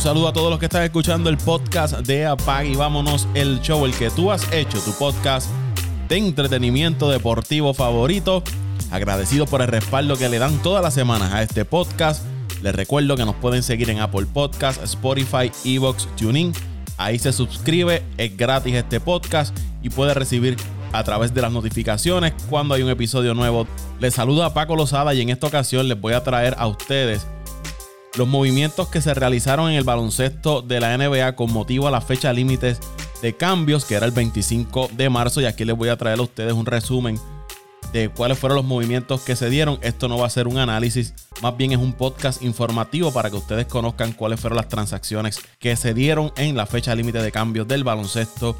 Un saludo a todos los que están escuchando el podcast de Apag y vámonos el show, el que tú has hecho, tu podcast de entretenimiento deportivo favorito. Agradecido por el respaldo que le dan todas las semanas a este podcast. Les recuerdo que nos pueden seguir en Apple Podcast, Spotify, Evox, TuneIn. Ahí se suscribe, es gratis este podcast y puede recibir a través de las notificaciones cuando hay un episodio nuevo. Les saluda Paco Lozada y en esta ocasión les voy a traer a ustedes los movimientos que se realizaron en el baloncesto de la NBA con motivo a la fecha límites de cambios, que era el 25 de marzo. Y aquí les voy a traer a ustedes un resumen de cuáles fueron los movimientos que se dieron. Esto no va a ser un análisis, más bien es un podcast informativo para que ustedes conozcan cuáles fueron las transacciones que se dieron en la fecha límite de cambios del baloncesto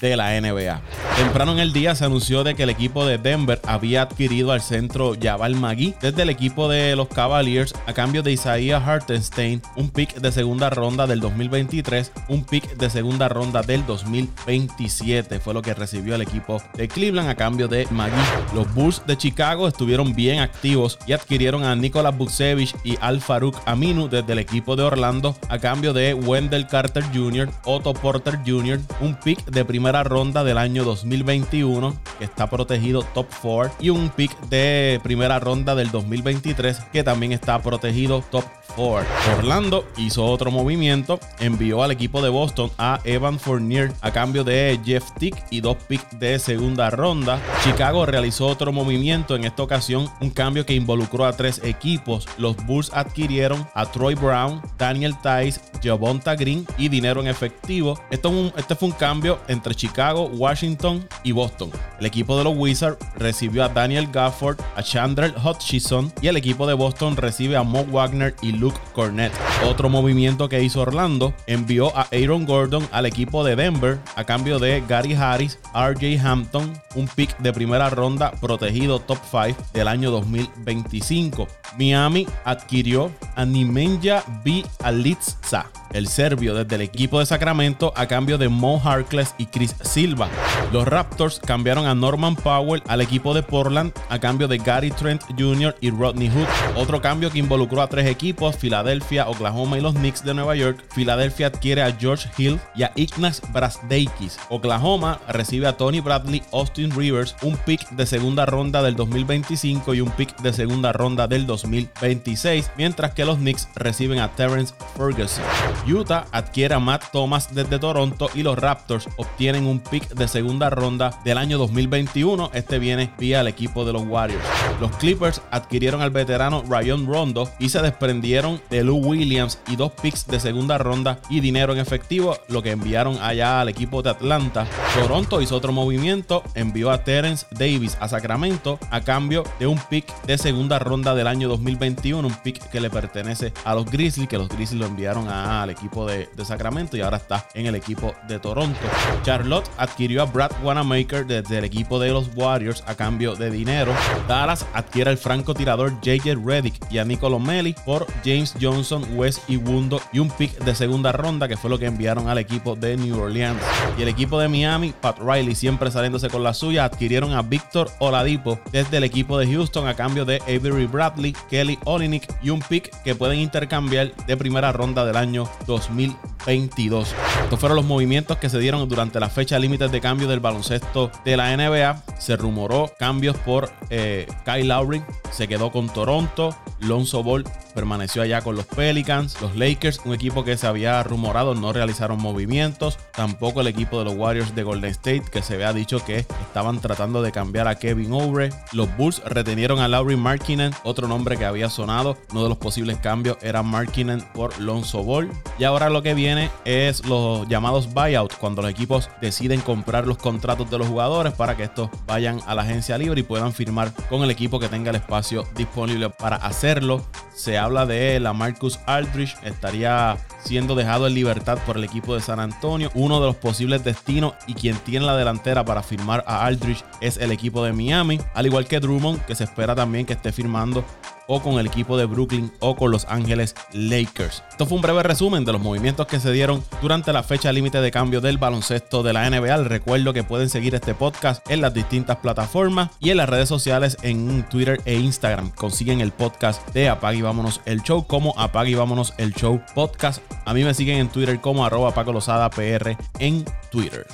de la NBA. Temprano en el día se anunció de que el equipo de Denver había adquirido al centro Jabal Magui desde el equipo de los Cavaliers a cambio de Isaiah Hartenstein, un pick de segunda ronda del 2023, un pick de segunda ronda del 2027. Fue lo que recibió el equipo de Cleveland a cambio de Magui. Los Bulls de Chicago estuvieron bien activos y adquirieron a Nicolas Buksevich y Al Farouk Aminu desde el equipo de Orlando a cambio de Wendell Carter Jr., Otto Porter Jr., un pick de primera ronda del año 2021, que está protegido top 4, y un pick de primera ronda del 2023, que también está protegido top 4. Orlando hizo otro movimiento, envió al equipo de Boston a Evan Fournier a cambio de Jeff Tick y dos picks de segunda ronda. Chicago realizó otro movimiento, en esta ocasión un cambio que involucró a tres equipos. Los Bulls adquirieron a Troy Brown, Daniel Tice, Javonta Green y dinero en efectivo. Esto este fue un cambio entre Chicago, Washington y Boston. El equipo de los Wizards recibió a Daniel Gafford, a Chandler Hutchison y el equipo de Boston recibe a Mo Wagner y Luke Cornett. Otro movimiento que hizo Orlando envió a Aaron Gordon al equipo de Denver a cambio de Gary Harris, RJ Hampton, un pick de primera ronda protegido top 5 del año 2025. Miami adquirió a Nimenya B. Alitza, el serbio desde el equipo de Sacramento a cambio de Mo Harkless y Chris Silva. Los Raptors cambiaron a Norman Powell al equipo de Portland a cambio de Gary Trent Jr. y Rodney Hood. Otro cambio que involucró a tres equipos, Filadelfia, Oklahoma y los Knicks de Nueva York. Filadelfia adquiere a George Hill y a Ignas Brasdeikis. Oklahoma recibe a Tony Bradley, Austin Rivers, un pick de segunda ronda del 2025 y un pick de segunda ronda del 2026, mientras que los Knicks reciben a Terrence Ferguson. Utah adquiere a Matt Thomas desde Toronto y los Raptors obtienen un pick de segunda ronda del año 2021. Este viene vía el equipo de los Warriors. Los Clippers adquirieron al veterano Ryan Rondo y se desprendieron de Lou Williams y dos picks de segunda ronda y dinero en efectivo, lo que enviaron allá al equipo de Atlanta. Toronto hizo otro movimiento, envió a Terence Davis a Sacramento a cambio de un pick de segunda ronda del año 2021, un pick que le pertenece a los Grizzlies, que los Grizzlies lo enviaron equipo de, Sacramento y ahora está en el equipo de Toronto. Charlotte adquirió a Brad Wanamaker desde el equipo de los Warriors a cambio de dinero. Dallas adquiere al francotirador JJ Redick y a Nicolo Melli por James Johnson, Wes Iwundo y un pick de segunda ronda que fue lo que enviaron al equipo de New Orleans. Y el equipo de Miami, Pat Riley siempre saliéndose con la suya, adquirieron a Víctor Oladipo desde el equipo de Houston a cambio de Avery Bradley, Kelly Olynyk y un pick que pueden intercambiar de primera ronda del año 2020. 2022. Estos fueron los movimientos que se dieron durante la fecha límite de cambio del baloncesto de la NBA. Se rumoró cambios por eh, Kyle Lowry, se quedó con Toronto, Lonzo Ball permaneció allá con los Pelicans, los Lakers, un equipo que se había rumorado no realizaron movimientos, tampoco el equipo de los Warriors de Golden State que se había dicho que estaban tratando de cambiar a Kevin Obre, los Bulls retenieron a Lowry Markinen, otro nombre que había sonado, uno de los posibles cambios era Markinen por Lonzo Ball. Y ahora lo que viene es los llamados buyouts cuando los equipos deciden comprar los contratos de los jugadores para que estos vayan a la agencia libre y puedan firmar con el equipo que tenga el espacio disponible para hacerlo. Se habla de la Marcus Aldrich, estaría siendo dejado en libertad por el equipo de San Antonio, uno de los posibles destinos y quien tiene la delantera para firmar a Aldrich es el equipo de Miami, al igual que Drummond, que se espera también que esté firmando o con el equipo de Brooklyn o con Los Ángeles Lakers. Esto fue un breve resumen de los movimientos que se dieron durante la fecha límite de cambio del baloncesto de la NBA. recuerdo que pueden seguir este podcast en las distintas plataformas y en las redes sociales en Twitter e Instagram. Consiguen el podcast de Apague y Vámonos el Show como Apague y Vámonos el Show Podcast. A mí me siguen en Twitter como arroba Paco PR en Twitter.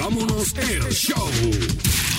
Vámonos el show.